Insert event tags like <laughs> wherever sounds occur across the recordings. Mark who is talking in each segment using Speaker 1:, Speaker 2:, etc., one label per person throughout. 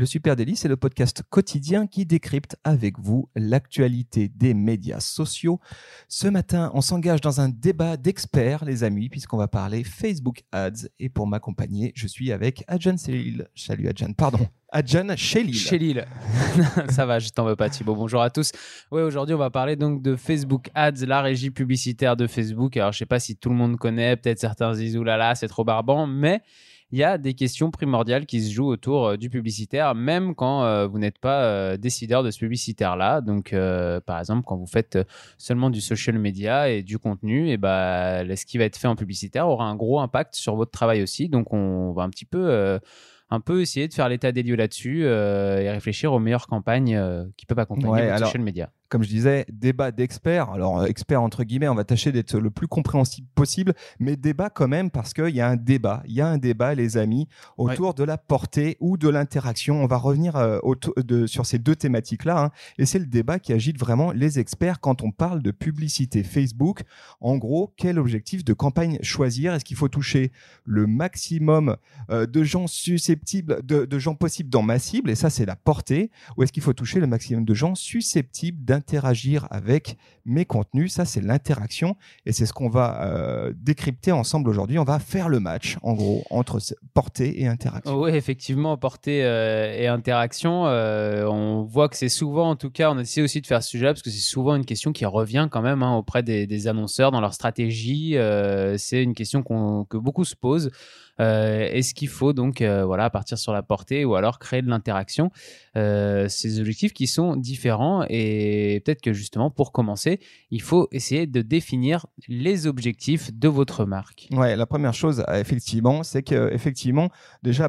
Speaker 1: Le Super Daily, c'est le podcast quotidien qui décrypte avec vous l'actualité des médias sociaux. Ce matin, on s'engage dans un débat d'experts, les amis, puisqu'on va parler Facebook Ads. Et pour m'accompagner, je suis avec Adjan Selil. Salut Adjan, pardon. Adjan Shelil.
Speaker 2: Shelil. <laughs> Ça va, je t'en veux pas Thibaut. Bonjour à tous. Ouais, aujourd'hui, on va parler donc de Facebook Ads, la régie publicitaire de Facebook. Alors, je sais pas si tout le monde connaît, peut-être certains disent c'est trop barbant, mais il y a des questions primordiales qui se jouent autour euh, du publicitaire, même quand euh, vous n'êtes pas euh, décideur de ce publicitaire-là. Donc, par exemple, quand vous faites seulement du social media et du contenu, et bah, ce qui va être fait en publicitaire aura un gros impact sur votre travail aussi. Donc, on va un petit peu un peu essayer de faire l'état des lieux là-dessus et réfléchir aux meilleures campagnes qui peuvent accompagner votre social media
Speaker 1: comme je disais, débat d'experts. Alors, euh, experts entre guillemets, on va tâcher d'être le plus compréhensible possible, mais débat quand même parce qu'il y a un débat. Il y a un débat, les amis, autour de la portée ou de l'interaction. On va revenir euh, de, sur ces deux thématiques-là. Hein. et c'est le débat qui agite vraiment les experts quand on parle de publicité Facebook. En gros, quel objectif de campagne choisir? Est-ce qu'il faut toucher le maximum euh, de gens susceptibles, de, de gens possibles dans ma cible? Et ça, c'est la portée. Ou est-ce qu'il faut toucher le maximum de gens susceptibles d'un interagir avec mes contenus. Ça, c'est l'interaction et c'est ce qu'on va euh, décrypter ensemble aujourd'hui. On va faire le match, en gros, entre portée et interaction.
Speaker 2: Oui, effectivement, portée euh, et interaction. Euh, on voit que c'est souvent, en tout cas, on essaie aussi de faire ce sujet parce que c'est souvent une question qui revient quand même hein, auprès des, annonceurs dans leur stratégie. c'est une question que beaucoup se posent. Euh, est-ce qu'il faut donc euh, voilà partir sur la portée ou alors créer de l'interaction euh, Ces objectifs qui sont différents et peut-être que justement pour commencer, il faut essayer de définir les objectifs de votre marque.
Speaker 1: Ouais, la première chose effectivement, c'est que effectivement déjà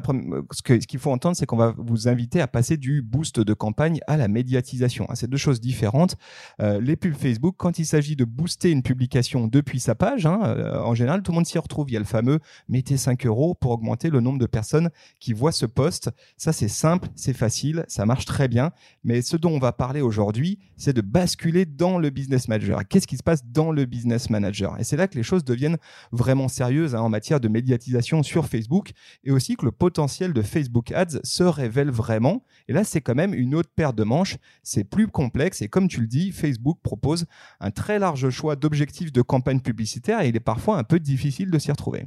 Speaker 1: ce qu'il faut entendre, c'est qu'on va vous inviter à passer du boost de campagne à la médiatisation. C'est deux choses différentes. les pubs Facebook, quand il s'agit de booster une publication depuis sa page, hein, en général, tout le monde s'y retrouve. Il y a le fameux mettez 5 euros pour augmenter le nombre de personnes qui voient ce poste. Ça, c'est simple, c'est facile, ça marche très bien. Mais ce dont on va parler aujourd'hui, c'est de basculer dans le business manager. Qu'est-ce qui se passe dans le business manager? Et c'est là que les choses deviennent vraiment sérieuses hein, en matière de médiatisation sur Facebook et aussi que le potentiel de Facebook Ads se révèle vraiment. Et là, c'est quand même une autre paire de manches. C'est plus complexe et comme tu le dis, Facebook propose un très large choix d'objectifs de campagne publicitaire et il est parfois un peu difficile de s'y retrouver.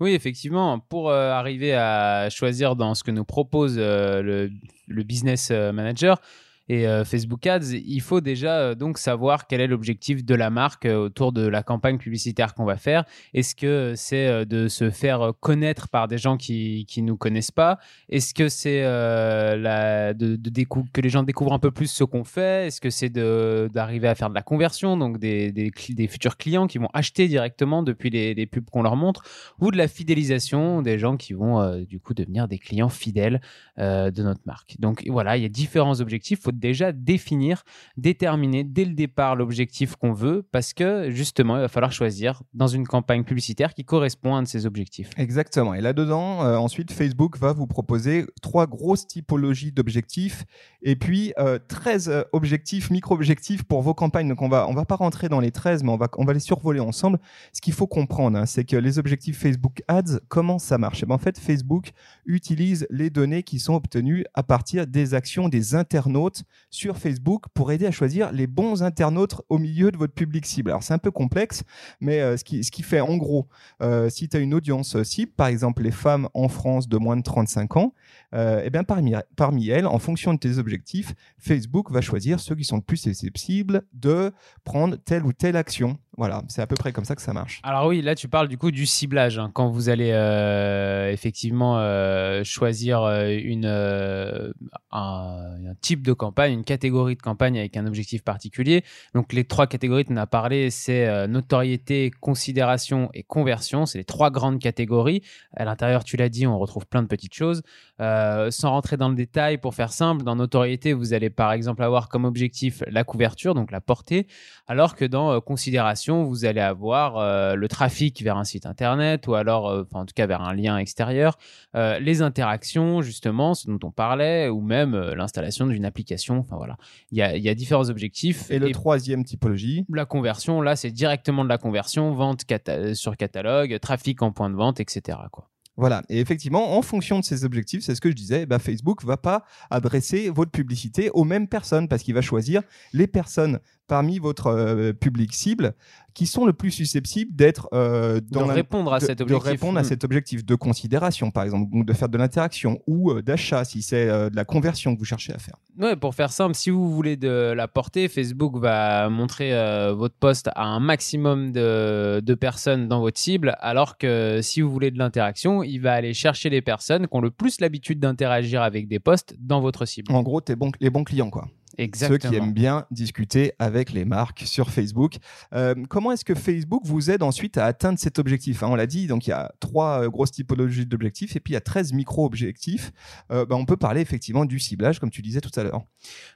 Speaker 2: Oui, effectivement pour euh, arriver à choisir dans ce que nous propose euh, le, business euh, manager, et euh, Facebook Ads, il faut déjà euh, donc savoir quel est l'objectif de la marque euh, autour de la campagne publicitaire qu'on va faire. Est-ce que c'est de se faire connaître par des gens qui qui nous connaissent pas? Est-ce que c'est de, de que les gens découvrent un peu plus ce qu'on fait? Est-ce que c'est d'arriver à faire de la conversion, donc des, des, des, futurs clients qui vont acheter directement depuis les, les pubs qu'on leur montre, ou de la fidélisation des gens qui vont du coup devenir des clients fidèles de notre marque. Donc voilà, il y a différents objectifs. Faut déjà définir, déterminer dès le départ l'objectif qu'on veut parce que justement, il va falloir choisir dans une campagne publicitaire qui correspond à un de ces objectifs.
Speaker 1: Exactement. Et là-dedans, euh, ensuite, Facebook va vous proposer trois grosses typologies d'objectifs et puis 13 euh, euh, objectifs, micro-objectifs pour vos campagnes. Donc, on va, on va pas rentrer dans les 13, mais on va, on va les survoler ensemble. Ce qu'il faut comprendre, hein, c'est que les objectifs Facebook Ads, comment ça marche? Eh ben, En fait, Facebook utilise les données qui sont obtenues à partir des actions des internautes sur Facebook pour aider à choisir les bons internautes au milieu de votre public cible. Alors c'est un peu complexe, mais euh, ce, qui, fait en gros, euh, si tu as une audience cible, par exemple les femmes en France de moins de 35 ans, euh, eh bien parmi, parmi elles, en fonction de tes objectifs, Facebook va choisir ceux qui sont le plus susceptibles de prendre telle ou telle action. Voilà, c'est à peu près comme ça que ça marche.
Speaker 2: Alors oui, là tu parles du coup du ciblage. Hein. quand vous allez euh, effectivement euh, choisir une, un, type de campagne, une catégorie de campagne avec un objectif particulier. Donc les trois catégories qu'on a parlé, c'est notoriété, considération et conversion. C'est les trois grandes catégories. À l'intérieur, tu l'as dit, on retrouve plein de petites choses. Sans rentrer dans le détail, pour faire simple, dans notoriété, vous allez par exemple avoir comme objectif la couverture, donc la portée, alors que dans considération conversion, vous allez avoir euh, le trafic vers un site internet ou alors, euh, en tout cas, vers un lien extérieur, euh, les interactions, justement, ce dont on parlait, ou même l'installation d'une application. Enfin voilà, il y a, y a, différents objectifs.
Speaker 1: Et le troisième typologie?
Speaker 2: La conversion, là, c'est directement de la conversion, vente sur catalogue, trafic en point de vente, etc. Quoi.
Speaker 1: Voilà. Et effectivement, en fonction de ces objectifs, c'est ce que je disais, bah, Facebook va pas adresser votre publicité aux mêmes personnes parce qu'il va choisir les personnes parmi votre euh, public cible qui sont le plus susceptibles d'être
Speaker 2: euh, dans de répondre à cet objectif.
Speaker 1: de répondre à hmm. cet objectif de considération par exemple de faire de l'interaction ou euh, d'achat si c'est de la conversion que vous cherchez à faire.
Speaker 2: Ouais pour faire simple si vous voulez de la porter Facebook va montrer votre poste à un maximum de, de, personnes dans votre cible alors que si vous voulez de l'interaction il va aller chercher les personnes qui ont le plus l'habitude d'interagir avec des posts dans votre cible.
Speaker 1: En gros les bons clients quoi
Speaker 2: Exactement.
Speaker 1: Ceux qui aiment bien discuter avec les marques sur Facebook. Euh, comment est-ce que Facebook vous aide ensuite à atteindre cet objectif hein? On l'a dit, donc il y a trois euh, grosses typologies d'objectifs et puis il y a 13 micro-objectifs. Euh, bah, on peut parler effectivement du ciblage, comme tu disais tout à l'heure.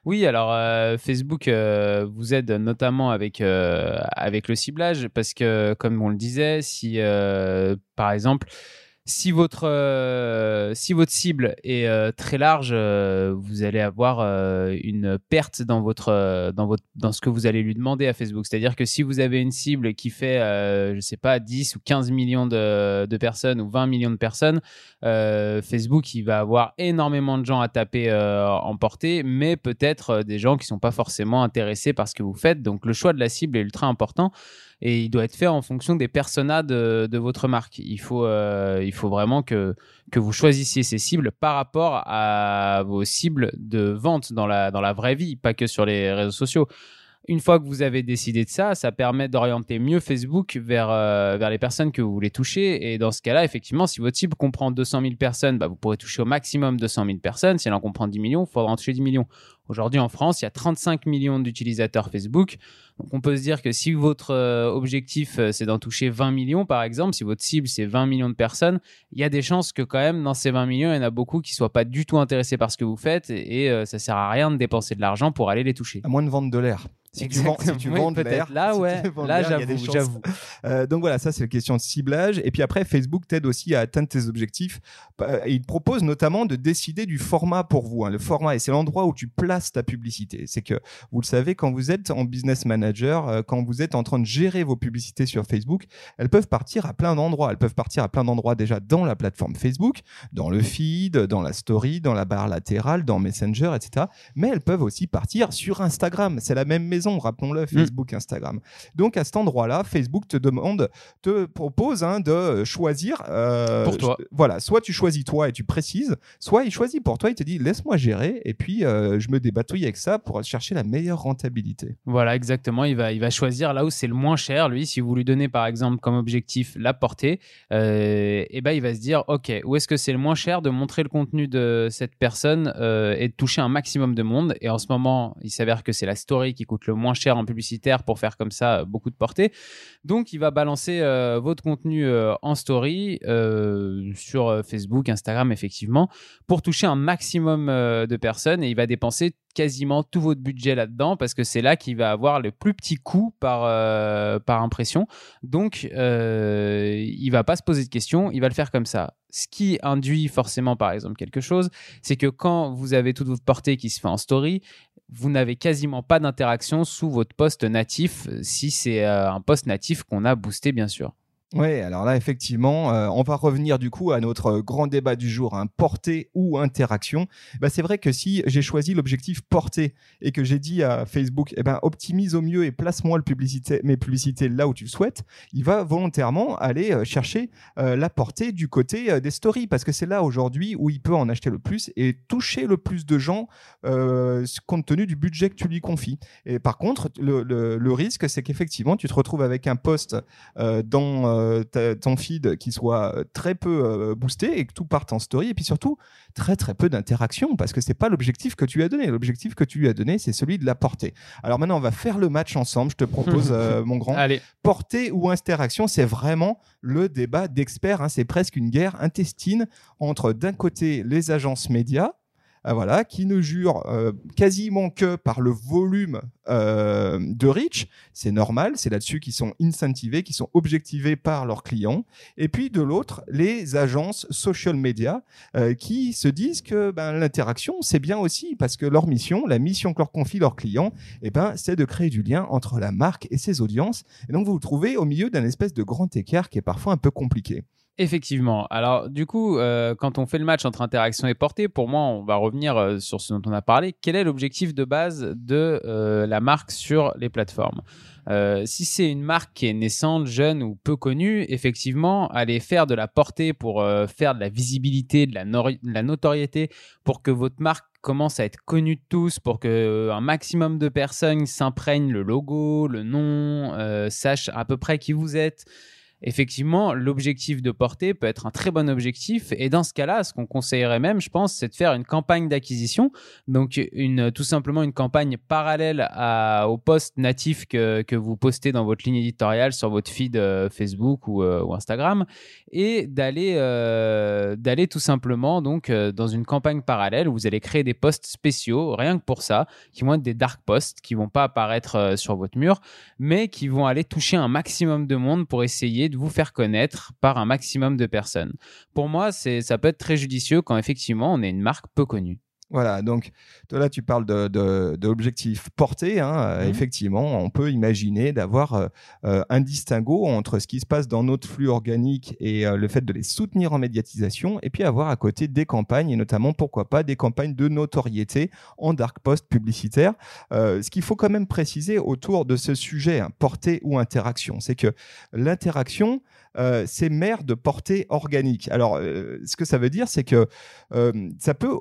Speaker 2: Oui, alors Facebook vous aide notamment avec, avec le ciblage parce que, comme on le disait, si par exemple, si votre, euh, si votre cible est euh, très large, euh, vous allez avoir une perte dans, votre, dans, votre, dans ce que vous allez lui demander à Facebook. C'est-à-dire que si vous avez une cible qui fait, je sais pas, 10 ou 15 millions de, de, personnes ou 20 millions de personnes, Facebook, il va avoir énormément de gens à taper en portée, mais peut-être des gens qui ne sont pas forcément intéressés par ce que vous faites. Donc le choix de la cible est ultra important et il doit être fait en fonction des personas de, votre marque. Il faut, euh, il faut vraiment que, que vous choisissiez ces cibles par rapport à vos cibles de vente dans la, dans la vraie vie, pas que sur les réseaux sociaux. Une fois que vous avez décidé de ça, ça permet d'orienter mieux Facebook vers, euh, vers les personnes que vous voulez toucher. Et dans ce cas-là, effectivement, si votre cible comprend 200 000 personnes, bah, vous pourrez toucher au maximum 200 000 personnes. Si elle en comprend 10 millions, il faudra en toucher 10 millions. Aujourd'hui, en France, il y a 35 millions d'utilisateurs Facebook. Donc, on peut se dire que si votre euh, objectif, euh, c'est d'en toucher 20 millions, par exemple, si votre cible, c'est 20 millions de personnes, il y a des chances que quand même, dans ces 20 millions, il y en a beaucoup qui ne soient pas du tout intéressés par ce que vous faites et, ça ça sert à rien de dépenser de l'argent pour aller les toucher.
Speaker 1: À moins de vendre de l'air.
Speaker 2: Si tu vends, si tu vends peut-être là, ouais. là, j'avoue, j'avoue. <laughs>
Speaker 1: Euh, donc voilà, ça c'est la question de ciblage. Et puis après, Facebook t'aide aussi à atteindre tes objectifs. Euh, il propose notamment de décider du format pour vous. Hein. Le format, et c'est l'endroit où tu places ta publicité. C'est que vous le savez, quand vous êtes en business manager, euh, quand vous êtes en train de gérer vos publicités sur Facebook, elles peuvent partir à plein d'endroits. Elles peuvent partir à plein d'endroits déjà dans la plateforme Facebook, dans le feed, dans la story, dans la barre latérale, dans Messenger, etc. Mais elles peuvent aussi partir sur Instagram. C'est la même maison rappelons-le, mm. Facebook, Instagram. Donc à cet endroit-là, Facebook te demande, te propose hein, de choisir.
Speaker 2: Euh, pour toi.
Speaker 1: Voilà, soit tu choisis toi et tu précises, soit il choisit pour toi, il te dit laisse-moi gérer et puis euh, je me débatouille avec ça pour chercher la meilleure rentabilité.
Speaker 2: Voilà, exactement. Il va, il va choisir là où c'est le moins cher. Lui, si vous lui donnez par exemple comme objectif la portée, euh, et ben il va se dire ok, où est-ce que c'est le moins cher de montrer le contenu de cette personne et de toucher un maximum de monde? Et en ce moment, il s'avère que c'est la story qui coûte le moins cher en publicitaire pour faire comme ça euh, beaucoup de portée. Donc, il va balancer euh, votre contenu euh, en story sur Facebook, Instagram, effectivement, pour toucher un maximum de personnes et il va dépenser quasiment tout votre budget là-dedans parce que c'est là qu'il va avoir le plus petit coût par, par impression. Donc, il va pas se poser de questions, il va le faire comme ça. Ce qui induit forcément, par exemple, quelque chose, c'est que quand vous avez toute votre portée qui se fait en story, vous n'avez quasiment pas d'interaction sous votre poste natif, si c'est euh, un poste natif qu'on a boosté, bien sûr.
Speaker 1: Oui, alors là, effectivement, euh, on va revenir du coup à notre grand débat du jour, hein, portée ou interaction. Bah, c'est vrai que si j'ai choisi l'objectif portée et que j'ai dit à Facebook, eh ben, optimise au mieux et place-moi publicité, mes publicités là où tu le souhaites, il va volontairement aller euh, chercher euh, la portée du côté des stories parce que c'est là aujourd'hui où il peut en acheter le plus et toucher le plus de gens compte tenu du budget que tu lui confies. Et par contre, le, le risque, c'est qu'effectivement, tu te retrouves avec un poste dans euh, ton feed qui soit euh, très peu euh, boosté et que tout parte en story et puis surtout très très peu d'interaction parce que c'est pas l'objectif que tu lui as donné. L'objectif que tu lui as donné, c'est celui de la portée. Alors maintenant, on va faire le match ensemble. Je te propose, <laughs> mon grand.
Speaker 2: Allez.
Speaker 1: Portée ou interaction, c'est vraiment le débat d'experts. Hein. C'est presque une guerre intestine entre d'un côté les agences médias voilà, qui ne jure euh, quasiment que par le volume euh, de reach. C'est normal, c'est là-dessus qu'ils sont incentivés, qui sont objectivés par leurs clients. Et puis de l'autre, les agences social media qui se disent que ben, l'interaction, c'est bien aussi parce que leur mission, la mission que leur confient leurs clients, eh ben, c'est de créer du lien entre la marque et ses audiences. Et donc vous vous trouvez au milieu d'un espèce de grand écart qui est parfois un peu compliqué.
Speaker 2: Effectivement. Alors, du coup, euh, quand on fait le match entre interaction et portée, pour moi, on va revenir euh, sur ce dont on a parlé. Quel est l'objectif de base de euh, la marque sur les plateformes? Si c'est une marque qui est naissante, jeune ou peu connue, effectivement, aller faire de la portée pour faire de la visibilité, de la, notoriété, pour que votre marque commence à être connue de tous, pour que un maximum de personnes s'imprègnent le logo, le nom, sachent à peu près qui vous êtes effectivement, l'objectif de portée peut être un très bon objectif. Et dans ce cas-là, ce qu'on conseillerait même, je pense, c'est de faire une campagne d'acquisition. Donc, une, tout simplement une campagne parallèle à, au post natif que, que, vous postez dans votre ligne éditoriale sur votre feed euh, Facebook ou, euh, ou, Instagram. Et d'aller euh, tout simplement donc dans une campagne parallèle où vous allez créer des posts spéciaux, rien que pour ça, qui vont être des dark posts, qui vont pas apparaître sur votre mur, mais qui vont aller toucher un maximum de monde pour essayer de vous faire connaître par un maximum de personnes. Pour moi, c'est, ça peut être très judicieux quand effectivement on est une marque peu connue.
Speaker 1: Voilà, donc toi là tu parles de, de, l'objectif porté. Hein, euh, mhm. Effectivement, on peut imaginer d'avoir euh, euh, un distinguo entre ce qui se passe dans notre flux organique et le fait de les soutenir en médiatisation, et puis avoir à côté des campagnes, et notamment pourquoi pas des campagnes de notoriété en dark post publicitaire. ce qu'il faut quand même préciser autour de ce sujet, hein, portée ou interaction, c'est que l'interaction, euh, c'est mère de portée organique. Alors, euh, ce que ça veut dire, c'est que euh, ça peut,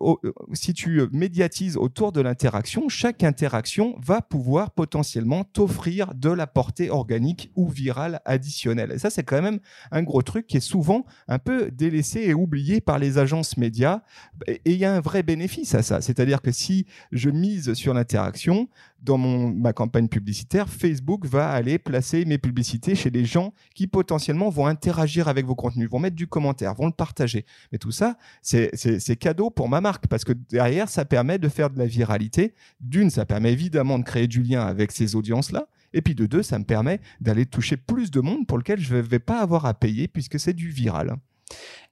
Speaker 1: si tu médiatises autour de l'interaction, chaque interaction va pouvoir potentiellement t'offrir de la portée organique ou virale additionnelle. Et ça, c'est quand même un gros truc qui est souvent un peu délaissé et oublié par les agences médias. Et il y a un vrai bénéfice à ça. C'est-à-dire que si je mise sur l'interaction, dans mon, ma campagne publicitaire, Facebook va aller placer mes publicités chez des gens qui potentiellement vont interagir avec vos contenus, vont mettre du commentaire, vont le partager. Mais tout ça, c'est cadeau pour ma marque parce que derrière, ça permet de faire de la viralité. D'une, ça permet évidemment de créer du lien avec ces audiences-là. Et puis de deux, ça me permet d'aller toucher plus de monde pour lequel je ne vais pas avoir à payer puisque c'est du viral.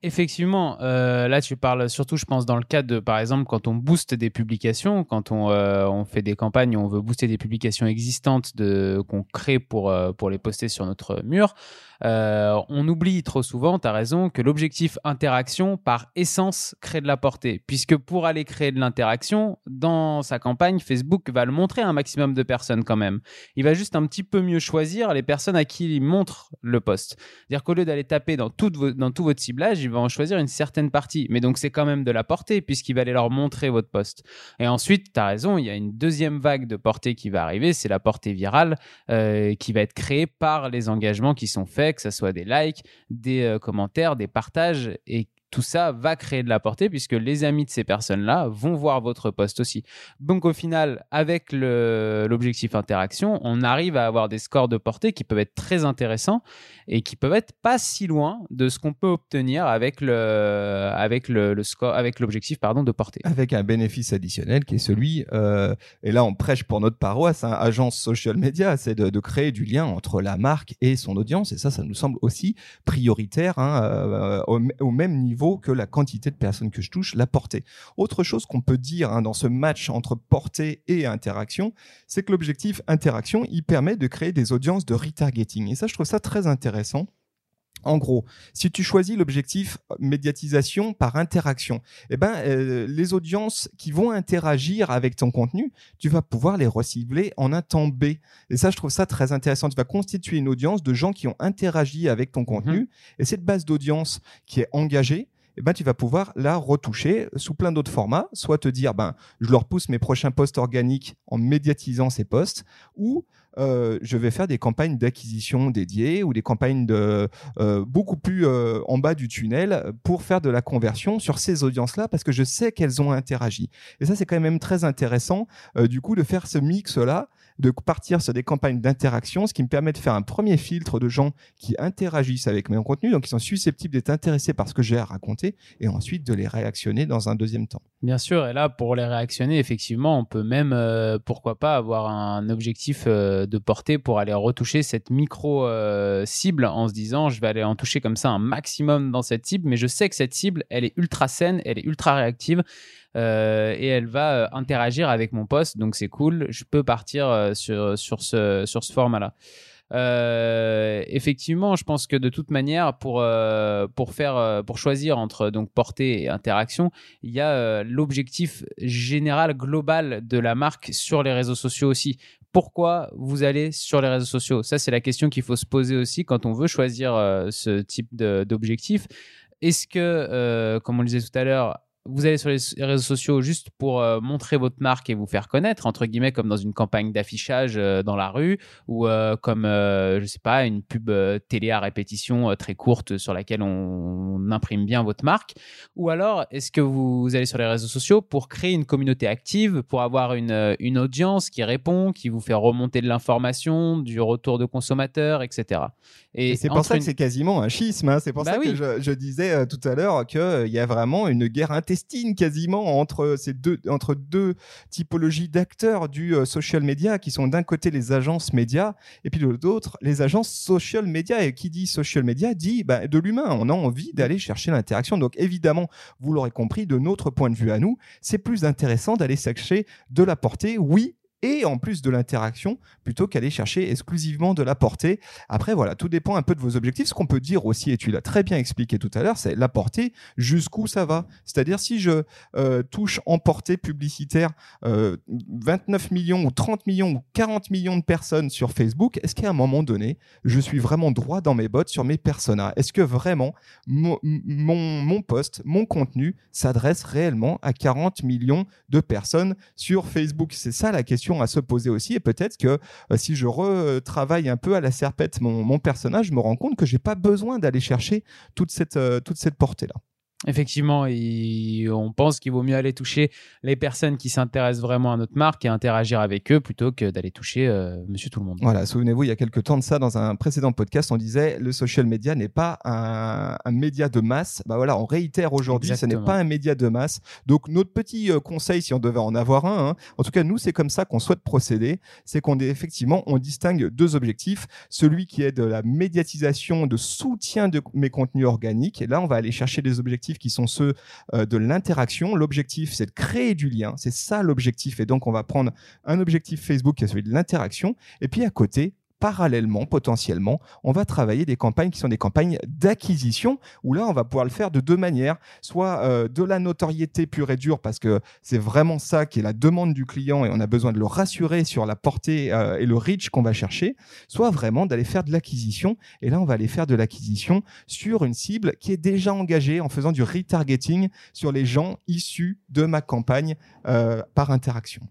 Speaker 2: Effectivement, euh, là tu parles surtout, je pense, dans le cas de, par exemple, quand on booste des publications, quand on, euh, on fait des campagnes, on veut booster des publications existantes de, qu'on crée pour, euh, pour les poster sur notre mur. On oublie trop souvent, tu as raison, que l'objectif interaction, par essence, crée de la portée. Puisque pour aller créer de l'interaction, dans sa campagne, Facebook va le montrer à un maximum de personnes quand même. Il va juste un petit peu mieux choisir les personnes à qui il montre le post. C'est-à-dire qu'au lieu d'aller taper dans dans tout votre ciblage, il va en choisir une certaine partie. Mais donc c'est quand même de la portée, puisqu'il va aller leur montrer votre post. Et ensuite, tu as raison, il y a une deuxième vague de portée qui va arriver, c'est la portée virale, euh, qui va être créée par les engagements qui sont faits que ce soit des likes, des euh, commentaires, des partages, et tout ça va créer de la portée puisque les amis de ces personnes-là vont voir votre post aussi. Donc au final, avec l'objectif interaction, on arrive à avoir des scores de portée qui peuvent être très intéressants et qui peuvent être pas si loin de ce qu'on peut obtenir avec le avec le, score avec l'objectif pardon de portée.
Speaker 1: Avec un bénéfice additionnel qui est celui euh, et là on prêche pour notre paroisse, hein, agence social media, c'est de, créer du lien entre la marque et son audience et ça, ça nous semble aussi prioritaire hein, euh, au même niveau que la quantité de personnes que je touche, la portée. Autre chose qu'on peut dire hein, dans ce match entre portée et interaction, c'est que l'objectif interaction, il permet de créer des audiences de retargeting. Et ça, je trouve ça très intéressant. En gros, si tu choisis l'objectif médiatisation par interaction, eh ben, euh, les audiences qui vont interagir avec ton contenu, tu vas pouvoir les recibler en un temps B. Et ça, je trouve ça très intéressant. Tu vas constituer une audience de gens qui ont interagi avec ton contenu. Mhm. Et cette base d'audience qui est engagée, eh ben, tu vas pouvoir la retoucher sous plein d'autres formats, soit te dire, ben, je leur pousse mes prochains posts organiques en médiatisant ces posts, ou euh, je vais faire des campagnes d'acquisition dédiées ou des campagnes de euh, beaucoup plus euh, en bas du tunnel pour faire de la conversion sur ces audiences-là parce que je sais qu'elles ont interagi. Et ça, c'est quand même très intéressant du coup de faire ce mix-là de partir sur des campagnes d'interaction, ce qui me permet de faire un premier filtre de gens qui interagissent avec mes contenus, donc qui sont susceptibles d'être intéressés par ce que j'ai à raconter, et ensuite de les réactionner dans un deuxième temps.
Speaker 2: Bien sûr, et là, pour les réactionner, effectivement, on peut même, euh, pourquoi pas, avoir un objectif euh, de portée pour aller retoucher cette micro-cible euh, en se disant, je vais aller en toucher comme ça un maximum dans cette cible, mais je sais que cette cible, elle est ultra saine, elle est ultra réactive. et elle va interagir avec mon poste, donc c'est cool. Je peux partir sur, sur ce, sur ce format-là. Euh, effectivement, je pense que de toute manière, pour, euh, pour, faire, euh, pour choisir entre donc, portée et interaction, il y a l'objectif général, global de la marque sur les réseaux sociaux aussi. Pourquoi vous allez sur les réseaux sociaux? Ça, c'est la question qu'il faut se poser aussi quand on veut choisir ce type d'objectif. Est-ce que, comme on le disait tout à l'heure, vous allez sur les réseaux sociaux juste pour euh, montrer votre marque et vous faire connaître, entre guillemets, comme dans une campagne d'affichage euh, dans la rue ou euh, comme, je sais pas, une pub télé à répétition très courte sur laquelle on, imprime bien votre marque. Ou alors, est-ce que vous, allez sur les réseaux sociaux pour créer une communauté active, pour avoir une, une audience qui répond, qui vous fait remonter de l'information, du retour de consommateurs, etc.
Speaker 1: Et, c'est pour ça que c'est quasiment un schisme. Hein. C'est pour bah ça que je, je disais tout à l'heure qu'il y a vraiment une guerre quasiment entre ces deux, entre deux typologies d'acteurs du euh, social media qui sont d'un côté les agences médias et puis de l'autre les agences social media. Et qui dit social media dit bah, de l'humain. On a envie d'aller chercher l'interaction. Donc évidemment, vous l'aurez compris, de notre point de vue à nous, c'est plus intéressant d'aller chercher de la portée, oui, et en plus de l'interaction plutôt qu'aller chercher exclusivement de la portée. Après, voilà, tout dépend un peu de vos objectifs. Ce qu'on peut dire aussi, et tu l'as très bien expliqué tout à l'heure, c'est la portée, jusqu'où ça va. C'est-à-dire si je euh, touche en portée publicitaire 29 euh, millions ou 30 millions ou 40 millions de personnes sur Facebook, est-ce qu'à un moment donné, je suis vraiment droit dans mes bottes sur mes personas? Est-ce que vraiment mon, mon, mon post, mon contenu s'adresse réellement à 40 millions de personnes sur Facebook? C'est ça la question à se poser aussi. Et peut-être que euh, si je retravaille un peu à la serpette mon, personnage, je me rends compte que j'ai pas besoin d'aller chercher toute cette, euh, toute cette portée-là.
Speaker 2: Effectivement, on pense qu'il vaut mieux aller toucher les personnes qui s'intéressent vraiment à notre marque et interagir avec eux plutôt que d'aller toucher euh, Monsieur Tout le Monde.
Speaker 1: Voilà, souvenez-vous, il y a quelques temps de ça, dans un précédent podcast, on disait le social media n'est pas un, média de masse. Bah voilà, on réitère aujourd'hui, ce n'est pas un média de masse. Donc notre petit euh, conseil, si on devait en avoir un, hein, en tout cas nous, c'est comme ça qu'on souhaite procéder, c'est qu'on est effectivement, on distingue deux objectifs, celui qui est de la médiatisation, de soutien de mes contenus organiques, et là on va aller chercher des objectifs qui sont ceux euh, de l'interaction. L'objectif, c'est de créer du lien. C'est ça l'objectif. Et donc, on va prendre un objectif Facebook qui est celui de l'interaction. Et puis à côté, parallèlement, potentiellement, on va travailler des campagnes qui sont des campagnes d'acquisition, où là, on va pouvoir le faire de deux manières, soit euh, de la notoriété pure et dure, parce que c'est vraiment ça qui est la demande du client et on a besoin de le rassurer sur la portée euh, et le reach qu'on va chercher, soit vraiment d'aller faire de l'acquisition, et là, on va aller faire de l'acquisition sur une cible qui est déjà engagée en faisant du retargeting sur les gens issus de ma campagne euh, par interaction.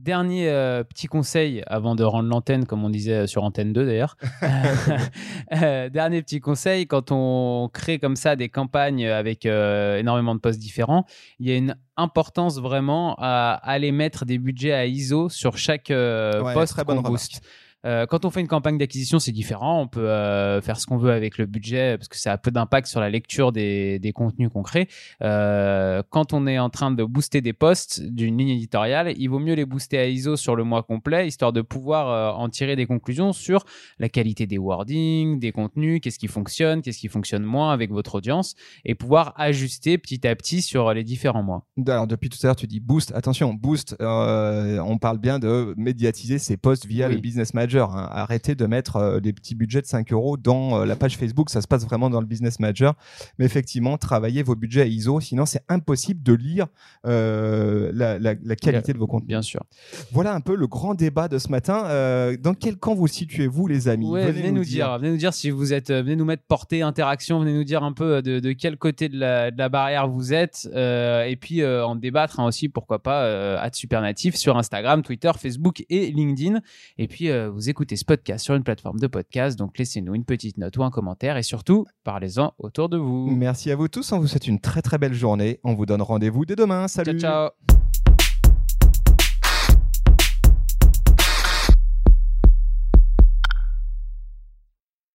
Speaker 2: Dernier euh, petit conseil avant de rendre l'antenne, comme on disait sur Antenne 2 d'ailleurs. <laughs> <laughs> Euh, dernier petit conseil, quand on crée comme ça des campagnes avec euh, énormément de postes différents, il y a une importance vraiment à aller mettre des budgets à ISO sur chaque poste qu'on booste. Euh, quand on fait une campagne d'acquisition, c'est différent. On peut euh, faire ce qu'on veut avec le budget parce que ça a peu d'impact sur la lecture des, des contenus qu'on crée. Euh, quand on est en train de booster des posts d'une ligne éditoriale, il vaut mieux les booster à ISO sur le mois complet, histoire de pouvoir euh, en tirer des conclusions sur la qualité des wordings, des contenus, qu'est-ce qui fonctionne, qu'est-ce qui fonctionne moins avec votre audience, et pouvoir ajuster petit à petit sur les différents mois.
Speaker 1: Alors depuis tout à l'heure, tu dis boost. Attention, boost. on parle bien de médiatiser ces posts via le business manager Hein. Arrêtez de mettre euh, des petits budgets de 5 euros dans euh, la page Facebook. Ça se passe vraiment dans le Business Manager. Mais effectivement, travaillez vos budgets à ISO. Sinon, c'est impossible de lire euh, la, qualité de vos contenus.
Speaker 2: Bien sûr.
Speaker 1: Voilà un peu le grand débat de ce matin. dans quel camp vous situez-vous, les amis?
Speaker 2: Venez, nous, dire. Venez nous dire si vous êtes. venez nous mettre portée interaction. Venez nous dire un peu de, quel côté de la, barrière vous êtes. et puis en débattre hein, aussi, pourquoi pas, à Supernatif sur Instagram, Twitter, Facebook et LinkedIn. Et puis vous écoutez ce podcast sur une plateforme de podcast, donc laissez-nous une petite note ou un commentaire et surtout, parlez-en autour de vous.
Speaker 1: Merci à vous tous, on vous souhaite une très très belle journée. On vous donne rendez-vous dès demain. Salut
Speaker 2: Ciao ciao